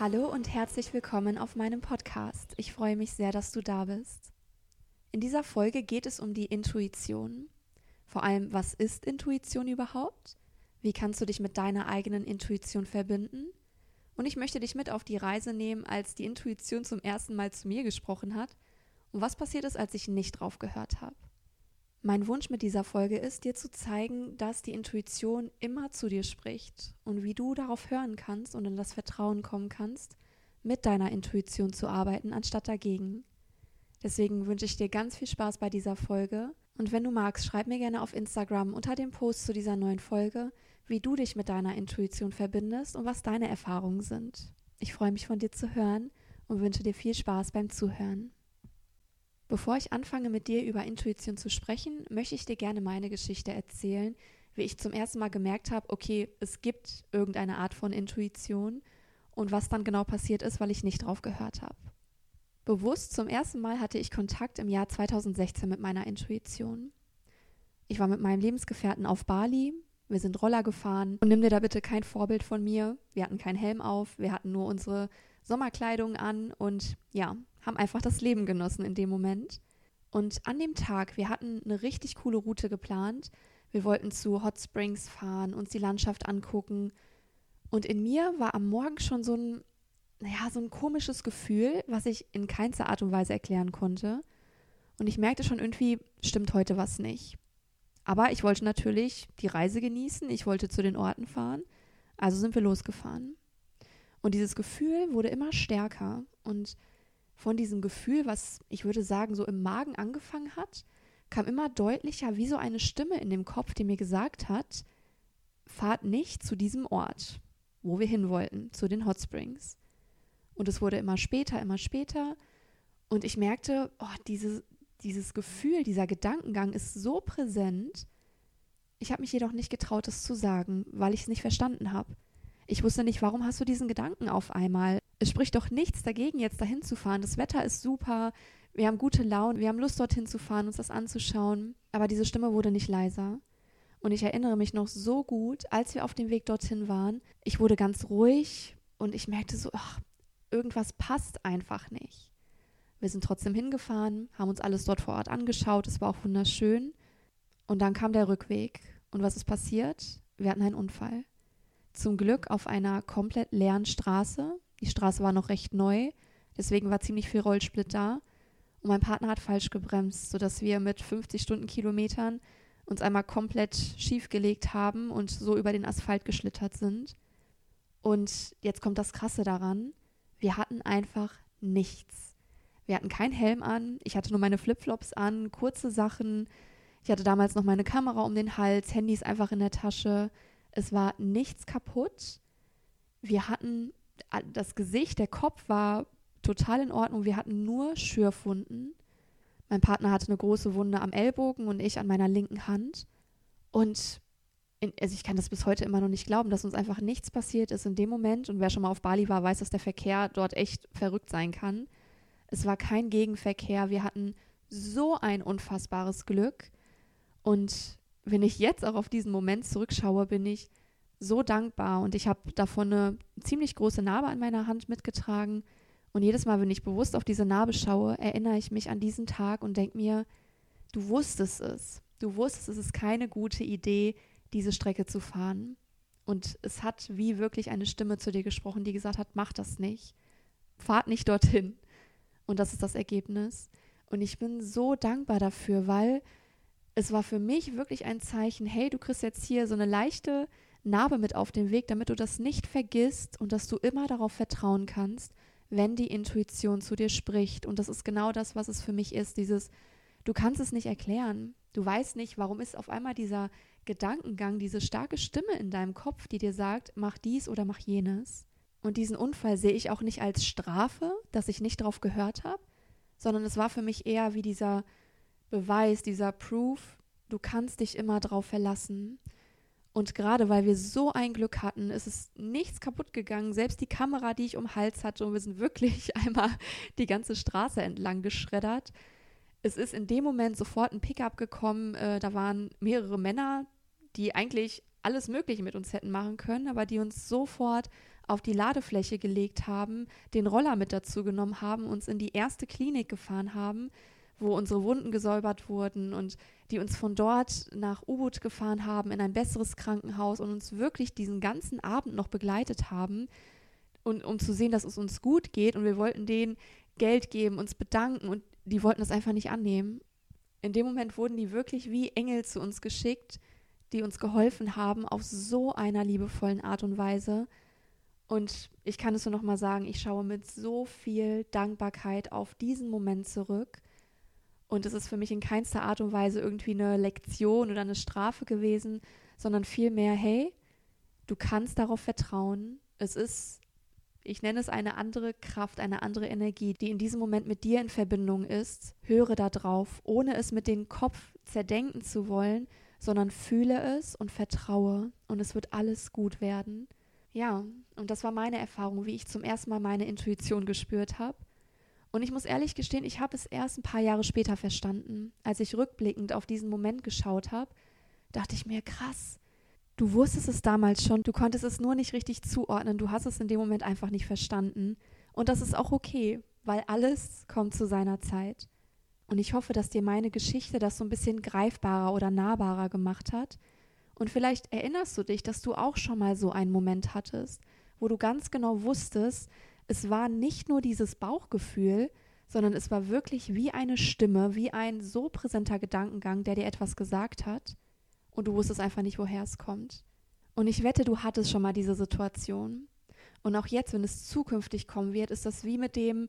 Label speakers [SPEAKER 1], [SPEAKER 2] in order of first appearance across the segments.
[SPEAKER 1] Hallo und herzlich willkommen auf meinem Podcast. Ich freue mich sehr, dass du da bist. In dieser Folge geht es um die Intuition. Vor allem, was ist Intuition überhaupt? Wie kannst du dich mit deiner eigenen Intuition verbinden? Und ich möchte dich mit auf die Reise nehmen, als die Intuition zum ersten Mal zu mir gesprochen hat und was passiert ist, als ich nicht drauf gehört habe. Mein Wunsch mit dieser Folge ist, dir zu zeigen, dass die Intuition immer zu dir spricht und wie du darauf hören kannst und in das Vertrauen kommen kannst, mit deiner Intuition zu arbeiten, anstatt dagegen. Deswegen wünsche ich dir ganz viel Spaß bei dieser Folge und wenn du magst, schreib mir gerne auf Instagram unter dem Post zu dieser neuen Folge, wie du dich mit deiner Intuition verbindest und was deine Erfahrungen sind. Ich freue mich von dir zu hören und wünsche dir viel Spaß beim Zuhören. Bevor ich anfange, mit dir über Intuition zu sprechen, möchte ich dir gerne meine Geschichte erzählen, wie ich zum ersten Mal gemerkt habe, okay, es gibt irgendeine Art von Intuition und was dann genau passiert ist, weil ich nicht drauf gehört habe. Bewusst zum ersten Mal hatte ich Kontakt im Jahr 2016 mit meiner Intuition. Ich war mit meinem Lebensgefährten auf Bali, wir sind Roller gefahren und nimm dir da bitte kein Vorbild von mir. Wir hatten keinen Helm auf, wir hatten nur unsere Sommerkleidung an und ja, haben einfach das Leben genossen in dem Moment. Und an dem Tag, wir hatten eine richtig coole Route geplant. Wir wollten zu Hot Springs fahren, uns die Landschaft angucken. Und in mir war am Morgen schon so ein, naja, so ein komisches Gefühl, was ich in keinster Art und Weise erklären konnte. Und ich merkte schon irgendwie, stimmt heute was nicht. Aber ich wollte natürlich die Reise genießen, ich wollte zu den Orten fahren. Also sind wir losgefahren. Und dieses Gefühl wurde immer stärker. Und von diesem Gefühl, was ich würde sagen, so im Magen angefangen hat, kam immer deutlicher wie so eine Stimme in dem Kopf, die mir gesagt hat, fahrt nicht zu diesem Ort, wo wir hin wollten, zu den Hot Springs. Und es wurde immer später, immer später. Und ich merkte, oh, diese, dieses Gefühl, dieser Gedankengang ist so präsent. Ich habe mich jedoch nicht getraut, es zu sagen, weil ich es nicht verstanden habe. Ich wusste nicht, warum hast du diesen Gedanken auf einmal? Es spricht doch nichts dagegen, jetzt dahin zu fahren. Das Wetter ist super, wir haben gute Laune, wir haben Lust, dorthin zu fahren, uns das anzuschauen. Aber diese Stimme wurde nicht leiser. Und ich erinnere mich noch so gut, als wir auf dem Weg dorthin waren, ich wurde ganz ruhig und ich merkte so, ach, irgendwas passt einfach nicht. Wir sind trotzdem hingefahren, haben uns alles dort vor Ort angeschaut, es war auch wunderschön. Und dann kam der Rückweg. Und was ist passiert? Wir hatten einen Unfall. Zum Glück auf einer komplett leeren Straße, die Straße war noch recht neu, deswegen war ziemlich viel Rollsplit da. Und mein Partner hat falsch gebremst, sodass wir mit 50 Stundenkilometern uns einmal komplett schiefgelegt haben und so über den Asphalt geschlittert sind. Und jetzt kommt das Krasse daran. Wir hatten einfach nichts. Wir hatten keinen Helm an. Ich hatte nur meine Flipflops an, kurze Sachen. Ich hatte damals noch meine Kamera um den Hals, Handys einfach in der Tasche. Es war nichts kaputt. Wir hatten das Gesicht, der Kopf war total in Ordnung. Wir hatten nur Schürfwunden. Mein Partner hatte eine große Wunde am Ellbogen und ich an meiner linken Hand. Und in, also ich kann das bis heute immer noch nicht glauben, dass uns einfach nichts passiert ist in dem Moment. Und wer schon mal auf Bali war, weiß, dass der Verkehr dort echt verrückt sein kann. Es war kein Gegenverkehr. Wir hatten so ein unfassbares Glück. Und wenn ich jetzt auch auf diesen Moment zurückschaue, bin ich so dankbar und ich habe davon eine ziemlich große Narbe an meiner Hand mitgetragen. Und jedes Mal, wenn ich bewusst auf diese Narbe schaue, erinnere ich mich an diesen Tag und denke mir, du wusstest es. Du wusstest, es ist keine gute Idee, diese Strecke zu fahren. Und es hat wie wirklich eine Stimme zu dir gesprochen, die gesagt hat, mach das nicht. Fahrt nicht dorthin. Und das ist das Ergebnis. Und ich bin so dankbar dafür, weil es war für mich wirklich ein Zeichen, hey, du kriegst jetzt hier so eine leichte Narbe mit auf den Weg, damit du das nicht vergisst und dass du immer darauf vertrauen kannst, wenn die Intuition zu dir spricht. Und das ist genau das, was es für mich ist, dieses, du kannst es nicht erklären. Du weißt nicht, warum ist auf einmal dieser Gedankengang, diese starke Stimme in deinem Kopf, die dir sagt, mach dies oder mach jenes. Und diesen Unfall sehe ich auch nicht als Strafe, dass ich nicht darauf gehört habe, sondern es war für mich eher wie dieser Beweis, dieser Proof, du kannst dich immer darauf verlassen. Und gerade weil wir so ein Glück hatten, ist es nichts kaputt gegangen. Selbst die Kamera, die ich um den Hals hatte, und wir sind wirklich einmal die ganze Straße entlang geschreddert. Es ist in dem Moment sofort ein Pickup gekommen. Äh, da waren mehrere Männer, die eigentlich alles Mögliche mit uns hätten machen können, aber die uns sofort auf die Ladefläche gelegt haben, den Roller mit dazu genommen haben, uns in die erste Klinik gefahren haben, wo unsere Wunden gesäubert wurden und die uns von dort nach U-Boot gefahren haben in ein besseres Krankenhaus und uns wirklich diesen ganzen Abend noch begleitet haben und um zu sehen, dass es uns gut geht und wir wollten denen Geld geben, uns bedanken und die wollten das einfach nicht annehmen. In dem Moment wurden die wirklich wie Engel zu uns geschickt, die uns geholfen haben auf so einer liebevollen Art und Weise. Und ich kann es nur noch mal sagen, ich schaue mit so viel Dankbarkeit auf diesen Moment zurück. Und es ist für mich in keinster Art und Weise irgendwie eine Lektion oder eine Strafe gewesen, sondern vielmehr, hey, du kannst darauf vertrauen. Es ist, ich nenne es eine andere Kraft, eine andere Energie, die in diesem Moment mit dir in Verbindung ist. Höre darauf, ohne es mit dem Kopf zerdenken zu wollen, sondern fühle es und vertraue und es wird alles gut werden. Ja, und das war meine Erfahrung, wie ich zum ersten Mal meine Intuition gespürt habe. Und ich muss ehrlich gestehen, ich habe es erst ein paar Jahre später verstanden. Als ich rückblickend auf diesen Moment geschaut habe, dachte ich mir, krass, du wusstest es damals schon, du konntest es nur nicht richtig zuordnen, du hast es in dem Moment einfach nicht verstanden. Und das ist auch okay, weil alles kommt zu seiner Zeit. Und ich hoffe, dass dir meine Geschichte das so ein bisschen greifbarer oder nahbarer gemacht hat und vielleicht erinnerst du dich, dass du auch schon mal so einen Moment hattest, wo du ganz genau wusstest, es war nicht nur dieses Bauchgefühl, sondern es war wirklich wie eine Stimme, wie ein so präsenter Gedankengang, der dir etwas gesagt hat und du wusstest einfach nicht, woher es kommt. Und ich wette, du hattest schon mal diese Situation. Und auch jetzt, wenn es zukünftig kommen wird, ist das wie mit dem,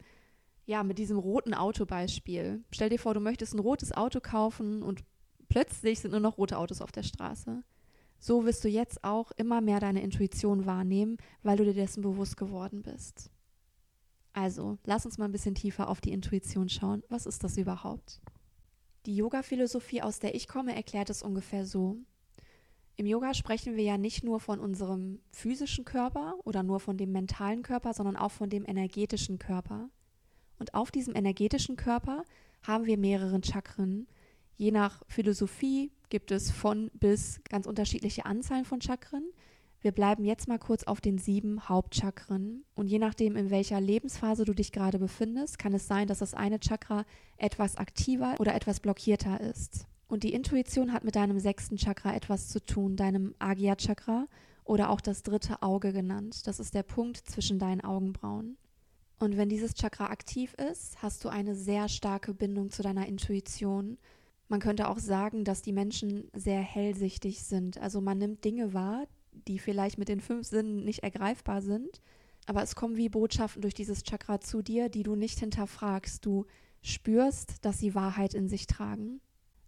[SPEAKER 1] ja, mit diesem roten Autobeispiel. Stell dir vor, du möchtest ein rotes Auto kaufen und plötzlich sind nur noch rote Autos auf der Straße so wirst du jetzt auch immer mehr deine Intuition wahrnehmen, weil du dir dessen bewusst geworden bist. Also, lass uns mal ein bisschen tiefer auf die Intuition schauen. Was ist das überhaupt? Die Yoga-Philosophie, aus der ich komme, erklärt es ungefähr so. Im Yoga sprechen wir ja nicht nur von unserem physischen Körper oder nur von dem mentalen Körper, sondern auch von dem energetischen Körper. Und auf diesem energetischen Körper haben wir mehrere Chakren. Je nach Philosophie gibt es von bis ganz unterschiedliche Anzahlen von Chakren. Wir bleiben jetzt mal kurz auf den sieben Hauptchakren. Und je nachdem, in welcher Lebensphase du dich gerade befindest, kann es sein, dass das eine Chakra etwas aktiver oder etwas blockierter ist. Und die Intuition hat mit deinem sechsten Chakra etwas zu tun, deinem Agya-Chakra oder auch das dritte Auge genannt. Das ist der Punkt zwischen deinen Augenbrauen. Und wenn dieses Chakra aktiv ist, hast du eine sehr starke Bindung zu deiner Intuition man könnte auch sagen, dass die Menschen sehr hellsichtig sind. Also man nimmt Dinge wahr, die vielleicht mit den fünf Sinnen nicht ergreifbar sind, aber es kommen wie Botschaften durch dieses Chakra zu dir, die du nicht hinterfragst. Du spürst, dass sie Wahrheit in sich tragen.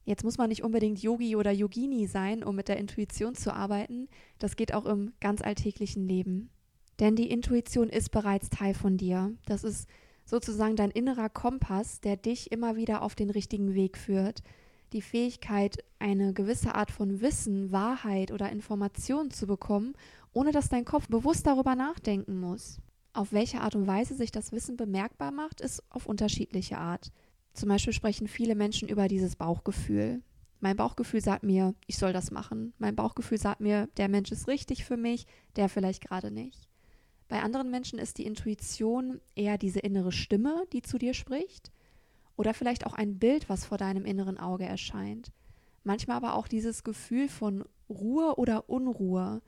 [SPEAKER 1] Jetzt muss man nicht unbedingt Yogi oder Yogini sein, um mit der Intuition zu arbeiten. Das geht auch im ganz alltäglichen Leben. Denn die Intuition ist bereits Teil von dir. Das ist sozusagen dein innerer Kompass, der dich immer wieder auf den richtigen Weg führt die Fähigkeit, eine gewisse Art von Wissen, Wahrheit oder Information zu bekommen, ohne dass dein Kopf bewusst darüber nachdenken muss. Auf welche Art und Weise sich das Wissen bemerkbar macht, ist auf unterschiedliche Art. Zum Beispiel sprechen viele Menschen über dieses Bauchgefühl. Mein Bauchgefühl sagt mir, ich soll das machen. Mein Bauchgefühl sagt mir, der Mensch ist richtig für mich, der vielleicht gerade nicht. Bei anderen Menschen ist die Intuition eher diese innere Stimme, die zu dir spricht oder vielleicht auch ein Bild, was vor deinem inneren Auge erscheint. Manchmal aber auch dieses Gefühl von Ruhe oder Unruhe.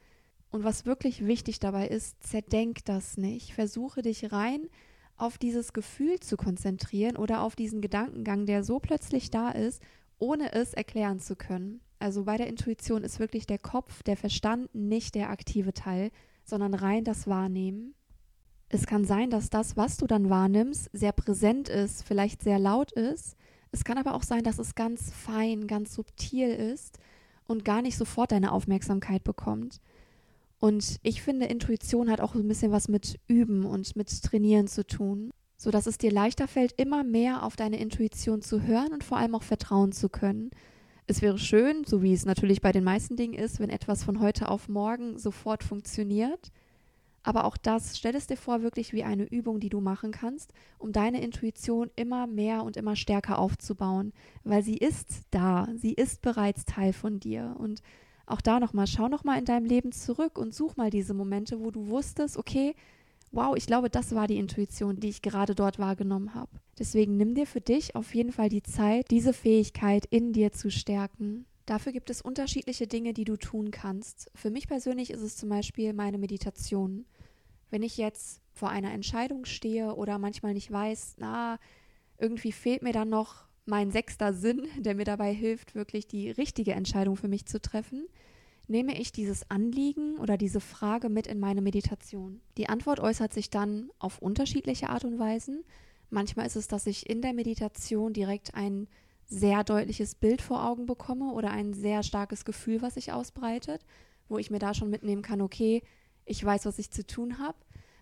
[SPEAKER 1] Und was wirklich wichtig dabei ist, zerdenk das nicht. Versuche dich rein auf dieses Gefühl zu konzentrieren oder auf diesen Gedankengang, der so plötzlich da ist, ohne es erklären zu können. Also bei der Intuition ist wirklich der Kopf, der Verstand nicht der aktive Teil, sondern rein das Wahrnehmen. Es kann sein, dass das, was du dann wahrnimmst, sehr präsent ist, vielleicht sehr laut ist. Es kann aber auch sein, dass es ganz fein, ganz subtil ist und gar nicht sofort deine Aufmerksamkeit bekommt. Und ich finde, Intuition hat auch ein bisschen was mit Üben und mit Trainieren zu tun, sodass es dir leichter fällt, immer mehr auf deine Intuition zu hören und vor allem auch vertrauen zu können. Es wäre schön, so wie es natürlich bei den meisten Dingen ist, wenn etwas von heute auf morgen sofort funktioniert. Aber auch das, stell es dir vor, wirklich wie eine Übung, die du machen kannst, um deine Intuition immer mehr und immer stärker aufzubauen, weil sie ist da, sie ist bereits Teil von dir. Und auch da nochmal, schau nochmal in deinem Leben zurück und such mal diese Momente, wo du wusstest, okay, wow, ich glaube, das war die Intuition, die ich gerade dort wahrgenommen habe. Deswegen nimm dir für dich auf jeden Fall die Zeit, diese Fähigkeit in dir zu stärken. Dafür gibt es unterschiedliche Dinge, die du tun kannst. Für mich persönlich ist es zum Beispiel meine Meditation. Wenn ich jetzt vor einer Entscheidung stehe oder manchmal nicht weiß, na, irgendwie fehlt mir dann noch mein sechster Sinn, der mir dabei hilft, wirklich die richtige Entscheidung für mich zu treffen, nehme ich dieses Anliegen oder diese Frage mit in meine Meditation. Die Antwort äußert sich dann auf unterschiedliche Art und Weisen. Manchmal ist es, dass ich in der Meditation direkt ein sehr deutliches Bild vor Augen bekomme oder ein sehr starkes Gefühl, was sich ausbreitet, wo ich mir da schon mitnehmen kann, okay, ich weiß, was ich zu tun habe.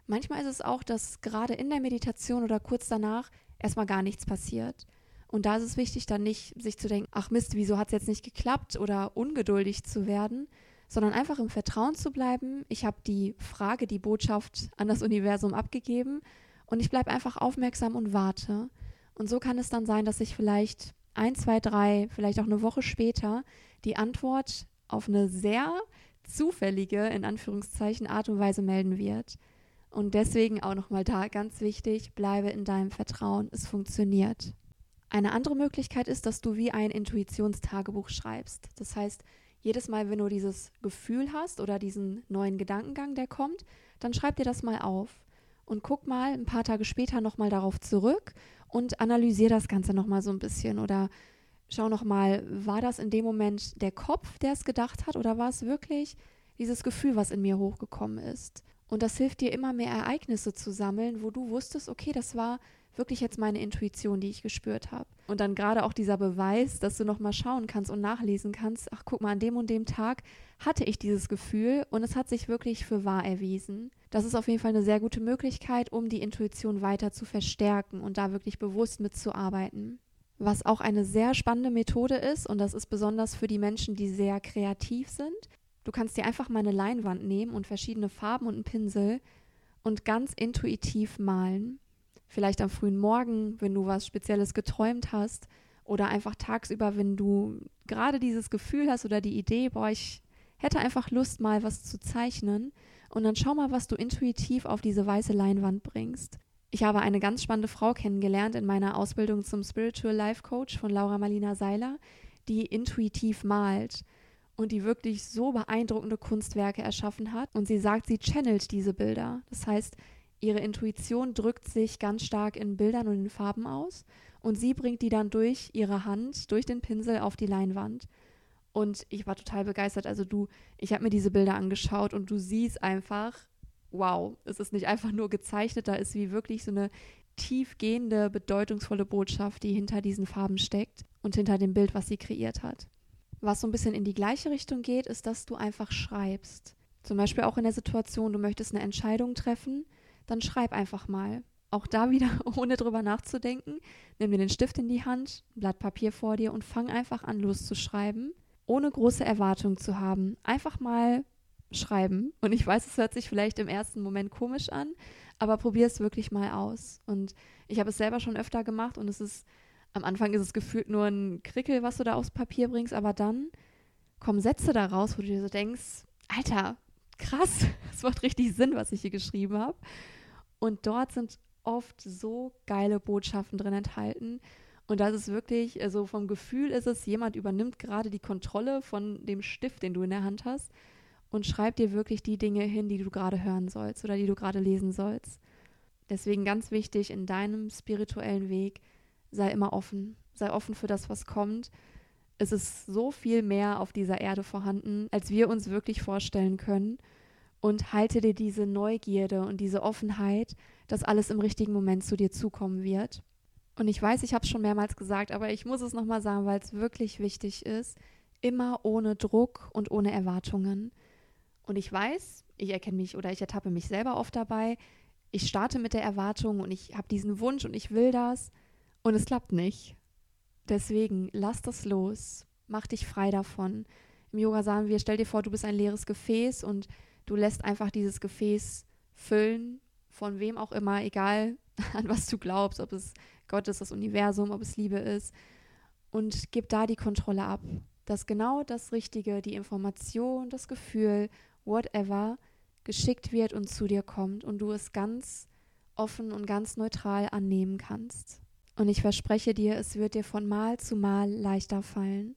[SPEAKER 1] Manchmal ist es auch, dass gerade in der Meditation oder kurz danach erstmal gar nichts passiert. Und da ist es wichtig, dann nicht sich zu denken, ach Mist, wieso hat es jetzt nicht geklappt oder ungeduldig zu werden, sondern einfach im Vertrauen zu bleiben. Ich habe die Frage, die Botschaft an das Universum abgegeben und ich bleibe einfach aufmerksam und warte. Und so kann es dann sein, dass ich vielleicht ein, zwei, drei, vielleicht auch eine Woche später die Antwort auf eine sehr zufällige, in Anführungszeichen, Art und Weise melden wird. Und deswegen auch nochmal da ganz wichtig, bleibe in deinem Vertrauen, es funktioniert. Eine andere Möglichkeit ist, dass du wie ein Intuitionstagebuch schreibst. Das heißt, jedes Mal, wenn du dieses Gefühl hast oder diesen neuen Gedankengang, der kommt, dann schreib dir das mal auf und guck mal ein paar Tage später nochmal darauf zurück und analysier das Ganze nochmal so ein bisschen oder schau nochmal, war das in dem Moment der Kopf, der es gedacht hat oder war es wirklich dieses Gefühl, was in mir hochgekommen ist? Und das hilft dir immer mehr Ereignisse zu sammeln, wo du wusstest, okay, das war wirklich jetzt meine Intuition, die ich gespürt habe. Und dann gerade auch dieser Beweis, dass du nochmal schauen kannst und nachlesen kannst, ach guck mal, an dem und dem Tag hatte ich dieses Gefühl und es hat sich wirklich für wahr erwiesen. Das ist auf jeden Fall eine sehr gute Möglichkeit, um die Intuition weiter zu verstärken und da wirklich bewusst mitzuarbeiten. Was auch eine sehr spannende Methode ist, und das ist besonders für die Menschen, die sehr kreativ sind, Du kannst dir einfach mal eine Leinwand nehmen und verschiedene Farben und einen Pinsel und ganz intuitiv malen. Vielleicht am frühen Morgen, wenn du was Spezielles geträumt hast oder einfach tagsüber, wenn du gerade dieses Gefühl hast oder die Idee, boah, ich hätte einfach Lust, mal was zu zeichnen. Und dann schau mal, was du intuitiv auf diese weiße Leinwand bringst. Ich habe eine ganz spannende Frau kennengelernt in meiner Ausbildung zum Spiritual Life Coach von Laura Marlina Seiler, die intuitiv malt und die wirklich so beeindruckende Kunstwerke erschaffen hat. Und sie sagt, sie channelt diese Bilder. Das heißt, ihre Intuition drückt sich ganz stark in Bildern und in Farben aus und sie bringt die dann durch ihre Hand, durch den Pinsel auf die Leinwand. Und ich war total begeistert. Also du, ich habe mir diese Bilder angeschaut und du siehst einfach, wow, es ist nicht einfach nur gezeichnet, da ist wie wirklich so eine tiefgehende, bedeutungsvolle Botschaft, die hinter diesen Farben steckt und hinter dem Bild, was sie kreiert hat. Was so ein bisschen in die gleiche Richtung geht, ist, dass du einfach schreibst. Zum Beispiel auch in der Situation, du möchtest eine Entscheidung treffen, dann schreib einfach mal. Auch da wieder, ohne drüber nachzudenken, nimm dir den Stift in die Hand, ein Blatt Papier vor dir und fang einfach an loszuschreiben, ohne große Erwartungen zu haben. Einfach mal schreiben. Und ich weiß, es hört sich vielleicht im ersten Moment komisch an, aber probier es wirklich mal aus. Und ich habe es selber schon öfter gemacht und es ist am Anfang ist es gefühlt nur ein Krickel, was du da aufs Papier bringst, aber dann kommen Sätze da raus, wo du dir so denkst, Alter, krass, es macht richtig Sinn, was ich hier geschrieben habe. Und dort sind oft so geile Botschaften drin enthalten. Und das ist wirklich, also vom Gefühl ist es, jemand übernimmt gerade die Kontrolle von dem Stift, den du in der Hand hast und schreibt dir wirklich die Dinge hin, die du gerade hören sollst oder die du gerade lesen sollst. Deswegen ganz wichtig in deinem spirituellen Weg, sei immer offen, sei offen für das, was kommt. Es ist so viel mehr auf dieser Erde vorhanden, als wir uns wirklich vorstellen können. Und halte dir diese Neugierde und diese Offenheit, dass alles im richtigen Moment zu dir zukommen wird. Und ich weiß, ich habe es schon mehrmals gesagt, aber ich muss es nochmal sagen, weil es wirklich wichtig ist. Immer ohne Druck und ohne Erwartungen. Und ich weiß, ich erkenne mich oder ich ertappe mich selber oft dabei. Ich starte mit der Erwartung und ich habe diesen Wunsch und ich will das. Und es klappt nicht. Deswegen lass das los. Mach dich frei davon. Im Yoga sagen wir, stell dir vor, du bist ein leeres Gefäß und du lässt einfach dieses Gefäß füllen, von wem auch immer, egal an was du glaubst, ob es Gott ist, das Universum, ob es Liebe ist. Und gib da die Kontrolle ab. dass genau das Richtige, die Information, das Gefühl, whatever, geschickt wird und zu dir kommt und du es ganz offen und ganz neutral annehmen kannst. Und ich verspreche dir, es wird dir von Mal zu Mal leichter fallen.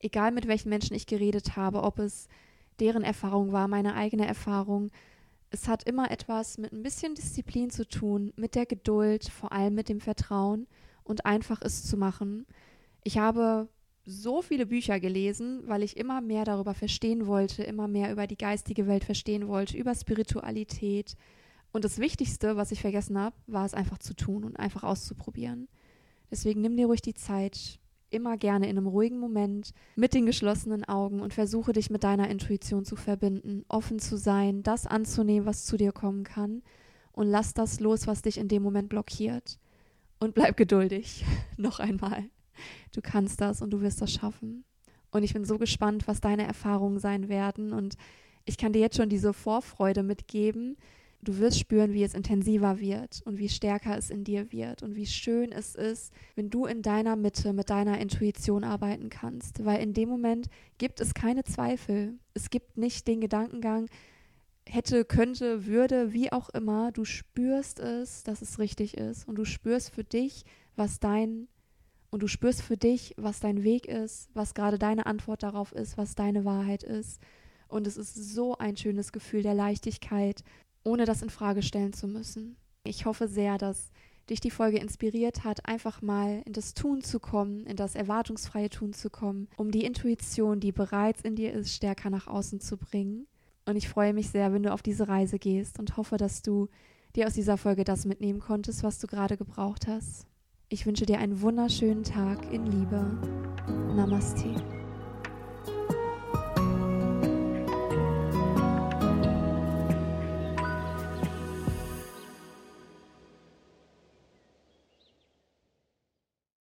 [SPEAKER 1] Egal mit welchen Menschen ich geredet habe, ob es deren Erfahrung war, meine eigene Erfahrung, es hat immer etwas mit ein bisschen Disziplin zu tun, mit der Geduld, vor allem mit dem Vertrauen und einfach es zu machen. Ich habe so viele Bücher gelesen, weil ich immer mehr darüber verstehen wollte, immer mehr über die geistige Welt verstehen wollte, über Spiritualität. Und das Wichtigste, was ich vergessen habe, war es einfach zu tun und einfach auszuprobieren. Deswegen nimm dir ruhig die Zeit, immer gerne in einem ruhigen Moment, mit den geschlossenen Augen und versuche dich mit deiner Intuition zu verbinden, offen zu sein, das anzunehmen, was zu dir kommen kann und lass das los, was dich in dem Moment blockiert. Und bleib geduldig. Noch einmal. Du kannst das und du wirst das schaffen. Und ich bin so gespannt, was deine Erfahrungen sein werden. Und ich kann dir jetzt schon diese Vorfreude mitgeben. Du wirst spüren, wie es intensiver wird und wie stärker es in dir wird und wie schön es ist, wenn du in deiner Mitte mit deiner Intuition arbeiten kannst. Weil in dem Moment gibt es keine Zweifel. Es gibt nicht den Gedankengang, hätte, könnte, würde, wie auch immer. Du spürst es, dass es richtig ist. Und du spürst für dich, was dein und du spürst für dich, was dein Weg ist, was gerade deine Antwort darauf ist, was deine Wahrheit ist. Und es ist so ein schönes Gefühl der Leichtigkeit, ohne das in Frage stellen zu müssen. Ich hoffe sehr, dass dich die Folge inspiriert hat, einfach mal in das Tun zu kommen, in das erwartungsfreie Tun zu kommen, um die Intuition, die bereits in dir ist, stärker nach außen zu bringen. Und ich freue mich sehr, wenn du auf diese Reise gehst und hoffe, dass du dir aus dieser Folge das mitnehmen konntest, was du gerade gebraucht hast. Ich wünsche dir einen wunderschönen Tag in Liebe. Namaste.